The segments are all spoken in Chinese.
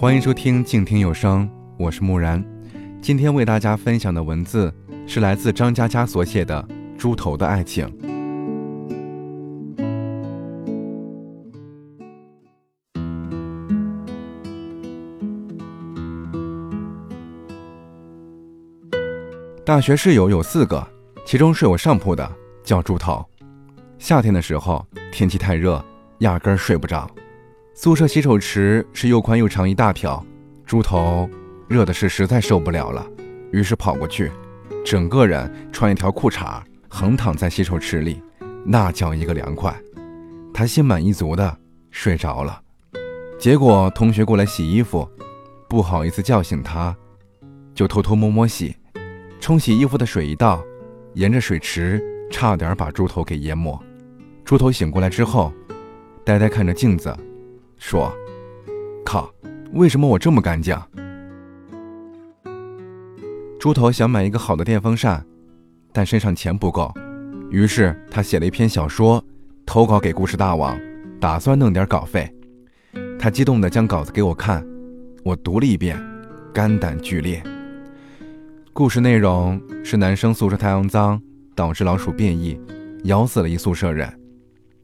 欢迎收听静听有声，我是木然。今天为大家分享的文字是来自张嘉佳所写的《猪头的爱情》。大学室友有四个，其中睡我上铺的叫猪头。夏天的时候，天气太热，压根儿睡不着。宿舍洗手池是又宽又长一大条，猪头热的是实在受不了了，于是跑过去，整个人穿一条裤衩，横躺在洗手池里，那叫一个凉快。他心满意足的睡着了。结果同学过来洗衣服，不好意思叫醒他，就偷偷摸摸洗。冲洗衣服的水一倒，沿着水池差点把猪头给淹没。猪头醒过来之后，呆呆看着镜子。说：“靠，为什么我这么干净？”猪头想买一个好的电风扇，但身上钱不够，于是他写了一篇小说，投稿给故事大王，打算弄点稿费。他激动地将稿子给我看，我读了一遍，肝胆俱裂。故事内容是男生宿舍太阳脏，导致老鼠变异，咬死了一宿舍人。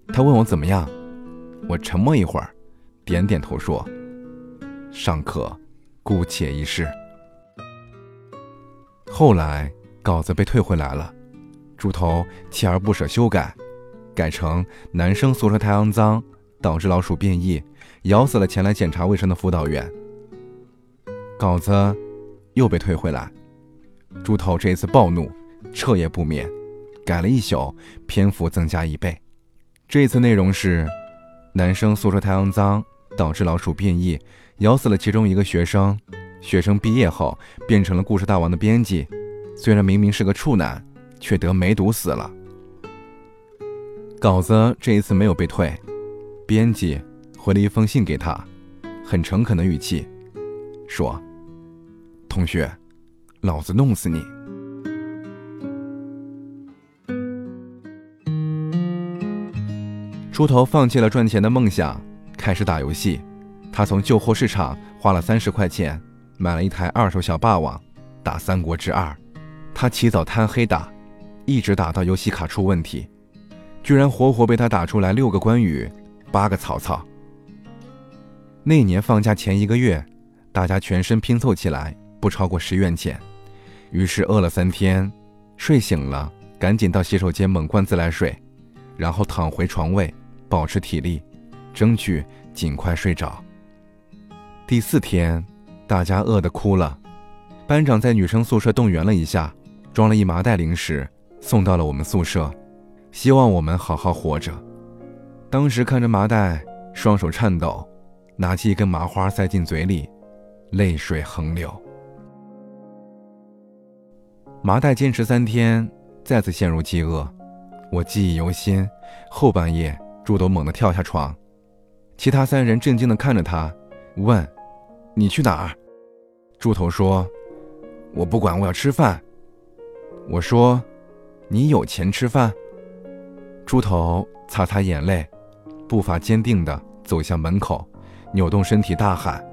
他问我怎么样，我沉默一会儿。点点头说：“尚可，姑且一试。”后来稿子被退回来了，猪头锲而不舍修改，改成男生宿舍太肮脏，导致老鼠变异，咬死了前来检查卫生的辅导员。稿子又被退回来，猪头这次暴怒，彻夜不眠，改了一宿，篇幅增加一倍。这次内容是男生宿舍太肮脏。导致老鼠变异，咬死了其中一个学生。学生毕业后变成了故事大王的编辑，虽然明明是个处男，却得梅毒死了。稿子这一次没有被退，编辑回了一封信给他，很诚恳的语气，说：“同学，老子弄死你。”猪头放弃了赚钱的梦想。开始打游戏，他从旧货市场花了三十块钱买了一台二手小霸王，打《三国志二》。他起早贪黑打，一直打到游戏卡出问题，居然活活被他打出来六个关羽，八个曹操。那年放假前一个月，大家全身拼凑起来不超过十元钱，于是饿了三天，睡醒了赶紧到洗手间猛灌自来水，然后躺回床位保持体力。争取尽快睡着。第四天，大家饿得哭了。班长在女生宿舍动员了一下，装了一麻袋零食送到了我们宿舍，希望我们好好活着。当时看着麻袋，双手颤抖，拿起一根麻花塞进嘴里，泪水横流。麻袋坚持三天，再次陷入饥饿。我记忆犹新。后半夜，猪头猛地跳下床。其他三人震惊地看着他，问：“你去哪儿？”猪头说：“我不管，我要吃饭。”我说：“你有钱吃饭？”猪头擦擦眼泪，步伐坚定地走向门口，扭动身体大喊：“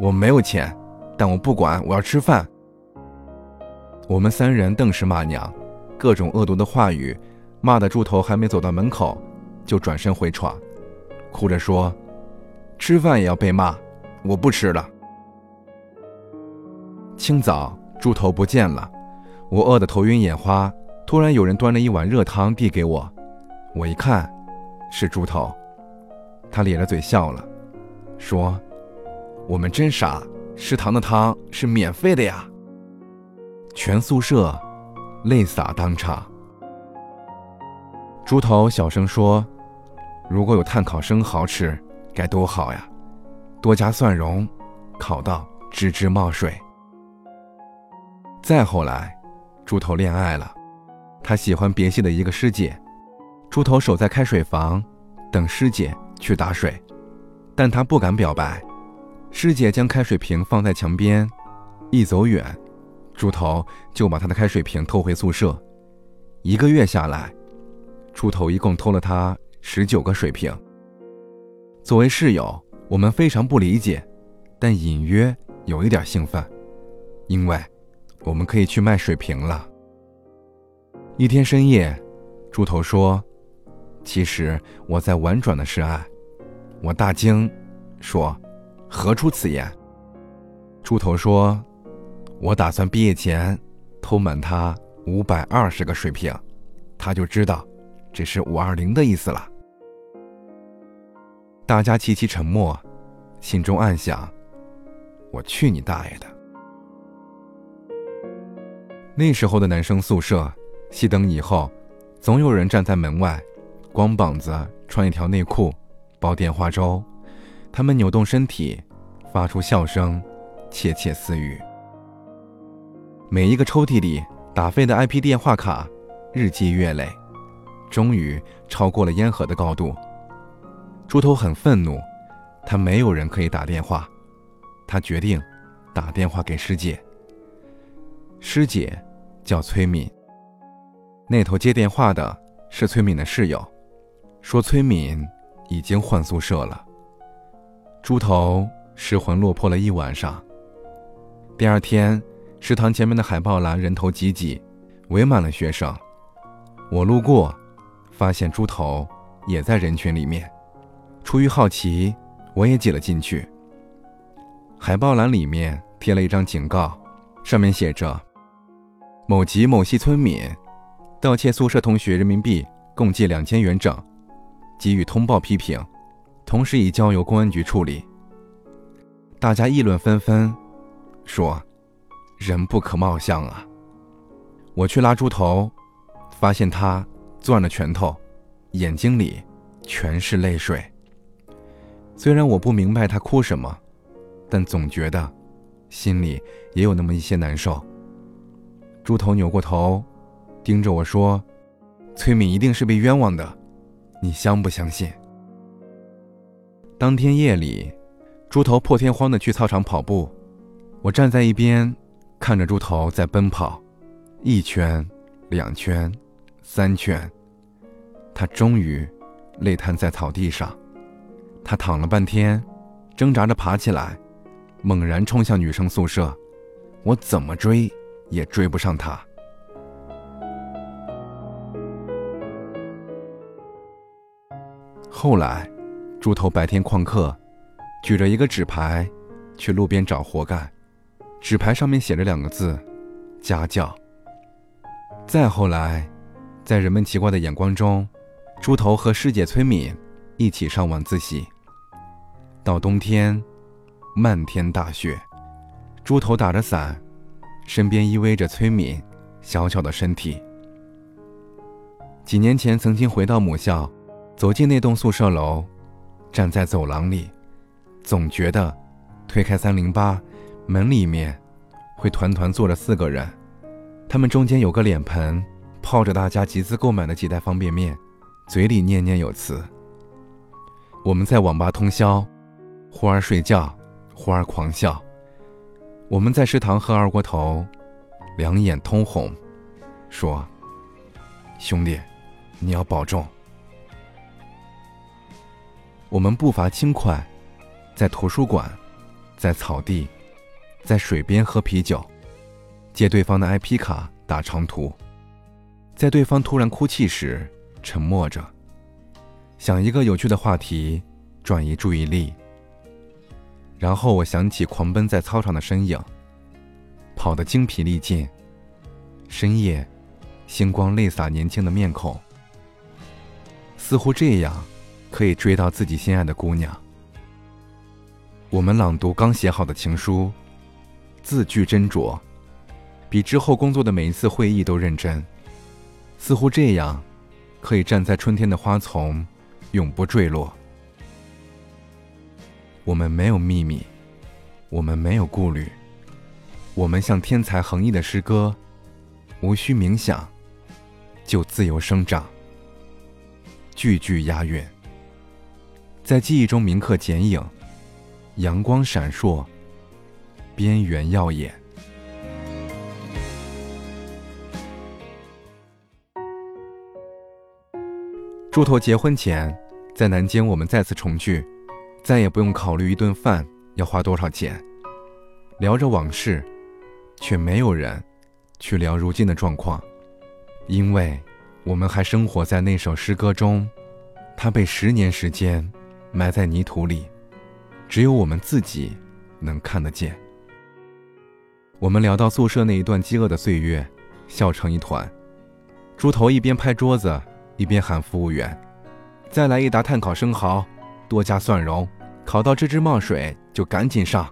我没有钱，但我不管，我要吃饭。”我们三人顿时骂娘，各种恶毒的话语，骂的猪头还没走到门口，就转身回床。哭着说：“吃饭也要被骂，我不吃了。”清早，猪头不见了，我饿得头晕眼花。突然有人端了一碗热汤递给我，我一看，是猪头。他咧着嘴笑了，说：“我们真傻，食堂的汤是免费的呀。”全宿舍泪洒当场。猪头小声说。如果有炭烤生蚝吃，该多好呀！多加蒜蓉，烤到吱吱冒水。再后来，猪头恋爱了，他喜欢别系的一个师姐。猪头守在开水房，等师姐去打水，但他不敢表白。师姐将开水瓶放在墙边，一走远，猪头就把他的开水瓶偷回宿舍。一个月下来，猪头一共偷了他。十九个水平。作为室友，我们非常不理解，但隐约有一点兴奋，因为我们可以去卖水瓶了。一天深夜，猪头说：“其实我在婉转的示爱。”我大惊，说：“何出此言？”猪头说：“我打算毕业前偷满他五百二十个水瓶，他就知道这是五二零的意思了。”大家齐齐沉默，心中暗想：“我去你大爷的！”那时候的男生宿舍，熄灯以后，总有人站在门外，光膀子，穿一条内裤，煲电话粥。他们扭动身体，发出笑声。窃窃私语。每一个抽屉里打废的 IP 电话卡，日积月累，终于超过了烟盒的高度。猪头很愤怒，他没有人可以打电话，他决定打电话给师姐。师姐叫崔敏，那头接电话的是崔敏的室友，说崔敏已经换宿舍了。猪头失魂落魄了一晚上。第二天，食堂前面的海报栏人头挤挤，围满了学生。我路过，发现猪头也在人群里面。出于好奇，我也挤了进去。海报栏里面贴了一张警告，上面写着：“某级某系村民盗窃宿舍同学人民币共计两千元整，给予通报批评，同时已交由公安局处理。”大家议论纷纷。说：“人不可貌相啊！”我去拉猪头，发现他攥着拳头，眼睛里全是泪水。虽然我不明白他哭什么，但总觉得心里也有那么一些难受。猪头扭过头，盯着我说：“崔敏一定是被冤枉的，你相不相信？”当天夜里，猪头破天荒的去操场跑步。我站在一边，看着猪头在奔跑，一圈，两圈，三圈。他终于累瘫在草地上，他躺了半天，挣扎着爬起来，猛然冲向女生宿舍。我怎么追也追不上他。后来，猪头白天旷课，举着一个纸牌，去路边找活干。纸牌上面写着两个字：“家教。”再后来，在人们奇怪的眼光中，猪头和师姐崔敏一起上晚自习。到冬天，漫天大雪，猪头打着伞，身边依偎着崔敏小巧的身体。几年前曾经回到母校，走进那栋宿舍楼，站在走廊里，总觉得推开三零八。门里面，会团团坐着四个人，他们中间有个脸盆，泡着大家集资购买的几袋方便面，嘴里念念有词。我们在网吧通宵，忽而睡觉，忽而狂笑。我们在食堂喝二锅头，两眼通红，说：“兄弟，你要保重。”我们步伐轻快，在图书馆，在草地。在水边喝啤酒，借对方的 IP 卡打长途，在对方突然哭泣时沉默着，想一个有趣的话题转移注意力。然后我想起狂奔在操场的身影，跑得精疲力尽。深夜，星光泪洒年轻的面孔，似乎这样可以追到自己心爱的姑娘。我们朗读刚写好的情书。字句斟酌，比之后工作的每一次会议都认真，似乎这样，可以站在春天的花丛，永不坠落。我们没有秘密，我们没有顾虑，我们像天才横溢的诗歌，无需冥想，就自由生长，句句押韵，在记忆中铭刻剪影，阳光闪烁。边缘耀眼。猪头结婚前，在南京我们再次重聚，再也不用考虑一顿饭要花多少钱，聊着往事，却没有人去聊如今的状况，因为我们还生活在那首诗歌中，它被十年时间埋在泥土里，只有我们自己能看得见。我们聊到宿舍那一段饥饿的岁月，笑成一团。猪头一边拍桌子，一边喊服务员：“再来一打炭烤生蚝，多加蒜蓉，烤到吱吱冒水就赶紧上。”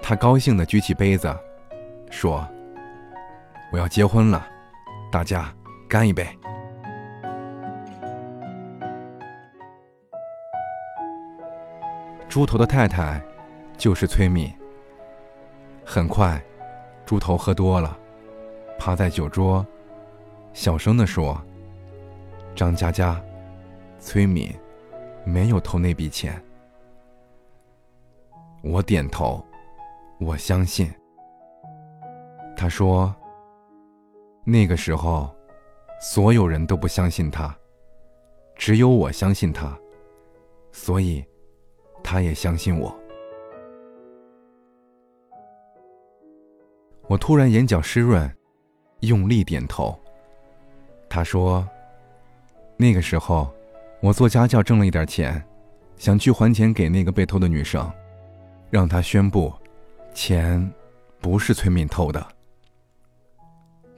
他高兴地举起杯子，说：“我要结婚了，大家干一杯。”猪头的太太。就是崔敏。很快，猪头喝多了，趴在酒桌，小声地说：“张佳佳，崔敏没有偷那笔钱。”我点头，我相信。他说：“那个时候，所有人都不相信他，只有我相信他，所以，他也相信我。”我突然眼角湿润，用力点头。他说：“那个时候，我做家教挣了一点钱，想去还钱给那个被偷的女生，让她宣布，钱不是崔敏偷的。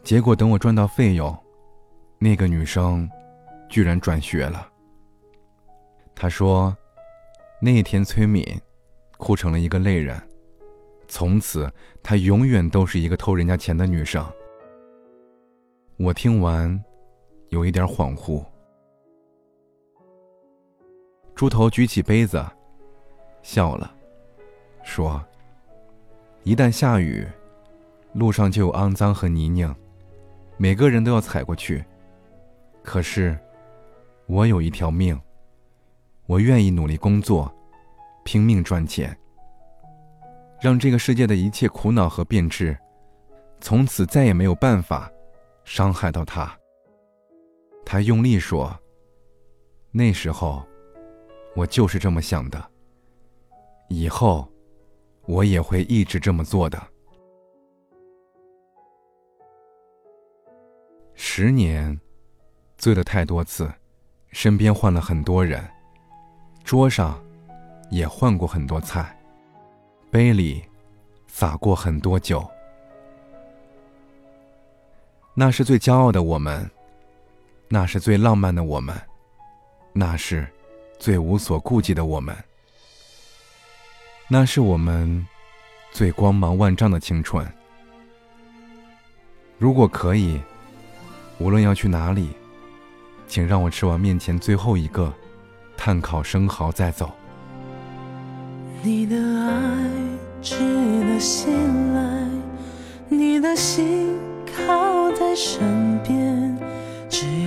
结果等我赚到费用，那个女生居然转学了。”他说：“那天崔敏哭成了一个泪人。”从此，她永远都是一个偷人家钱的女生。我听完，有一点恍惚。猪头举起杯子，笑了，说：“一旦下雨，路上就有肮脏和泥泞，每个人都要踩过去。可是，我有一条命，我愿意努力工作，拼命赚钱。”让这个世界的一切苦恼和变质，从此再也没有办法伤害到他。他用力说：“那时候，我就是这么想的。以后，我也会一直这么做的。”十年，醉了太多次，身边换了很多人，桌上也换过很多菜。杯里洒过很多酒，那是最骄傲的我们，那是最浪漫的我们，那是最无所顾忌的我们，那是我们最光芒万丈的青春。如果可以，无论要去哪里，请让我吃完面前最后一个炭烤生蚝再走。你的爱值得信赖，你的心靠在身边，只要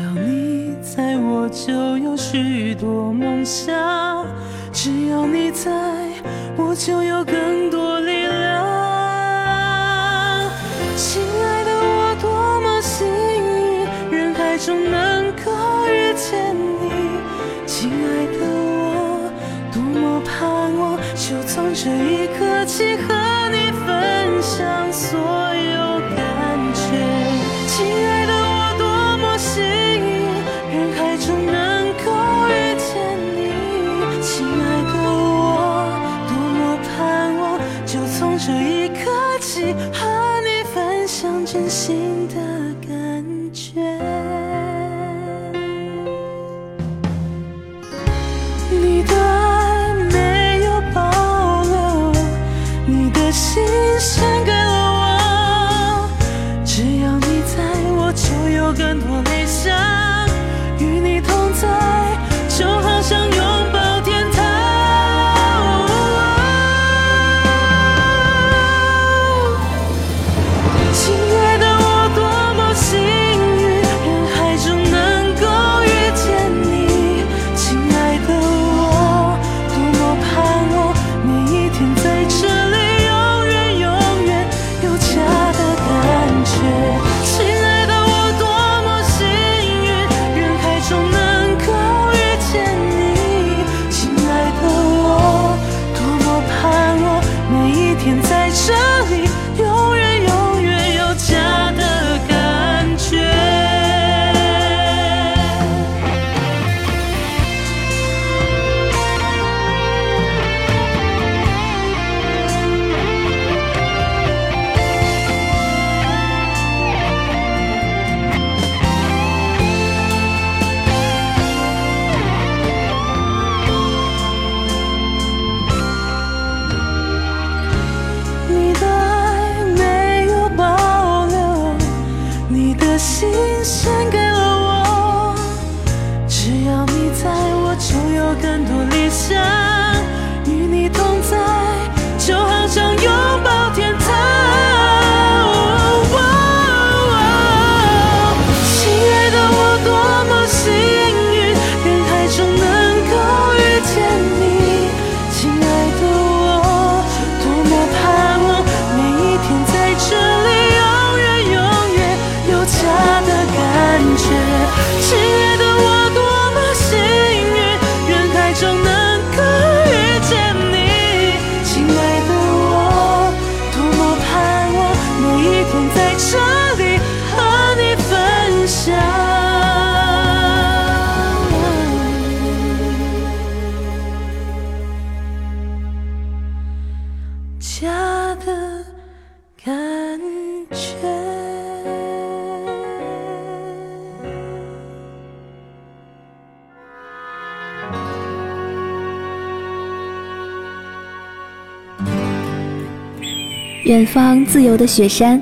我就有许多梦想，只要你在我就有更多力量。在这里和你分享。家的感觉。远方自由的雪山，